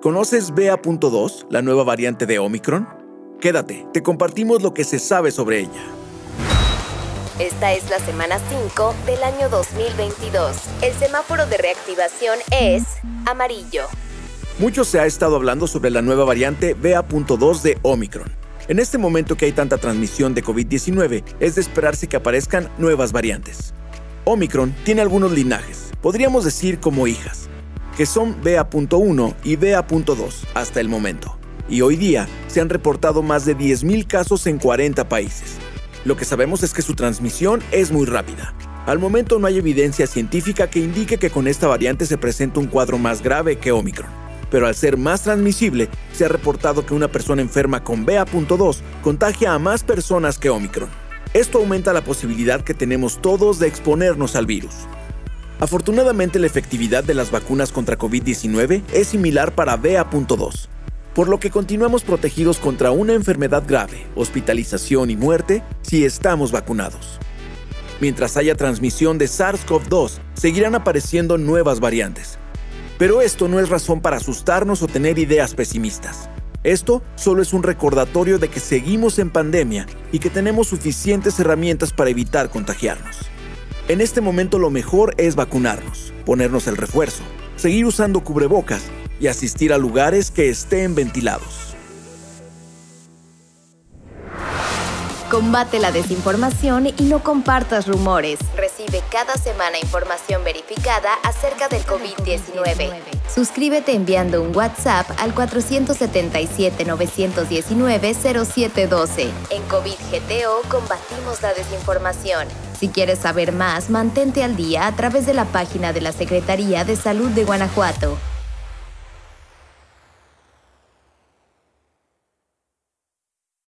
¿Conoces BA.2, la nueva variante de Omicron? Quédate, te compartimos lo que se sabe sobre ella. Esta es la semana 5 del año 2022. El semáforo de reactivación es amarillo. Mucho se ha estado hablando sobre la nueva variante BA.2 de Omicron. En este momento que hay tanta transmisión de COVID-19, es de esperarse que aparezcan nuevas variantes. Omicron tiene algunos linajes, podríamos decir como hijas, que son BA.1 y BA.2 hasta el momento. Y hoy día se han reportado más de 10.000 casos en 40 países. Lo que sabemos es que su transmisión es muy rápida. Al momento no hay evidencia científica que indique que con esta variante se presenta un cuadro más grave que Omicron. Pero al ser más transmisible, se ha reportado que una persona enferma con BA.2 contagia a más personas que Omicron. Esto aumenta la posibilidad que tenemos todos de exponernos al virus. Afortunadamente la efectividad de las vacunas contra COVID-19 es similar para BA.2, por lo que continuamos protegidos contra una enfermedad grave, hospitalización y muerte si estamos vacunados. Mientras haya transmisión de SARS-CoV-2, seguirán apareciendo nuevas variantes. Pero esto no es razón para asustarnos o tener ideas pesimistas. Esto solo es un recordatorio de que seguimos en pandemia y que tenemos suficientes herramientas para evitar contagiarnos. En este momento lo mejor es vacunarnos, ponernos el refuerzo, seguir usando cubrebocas y asistir a lugares que estén ventilados. Combate la desinformación y no compartas rumores. Recibe cada semana información verificada acerca del COVID-19. Suscríbete enviando un WhatsApp al 477-919-0712. En COVID GTO combatimos la desinformación. Si quieres saber más, mantente al día a través de la página de la Secretaría de Salud de Guanajuato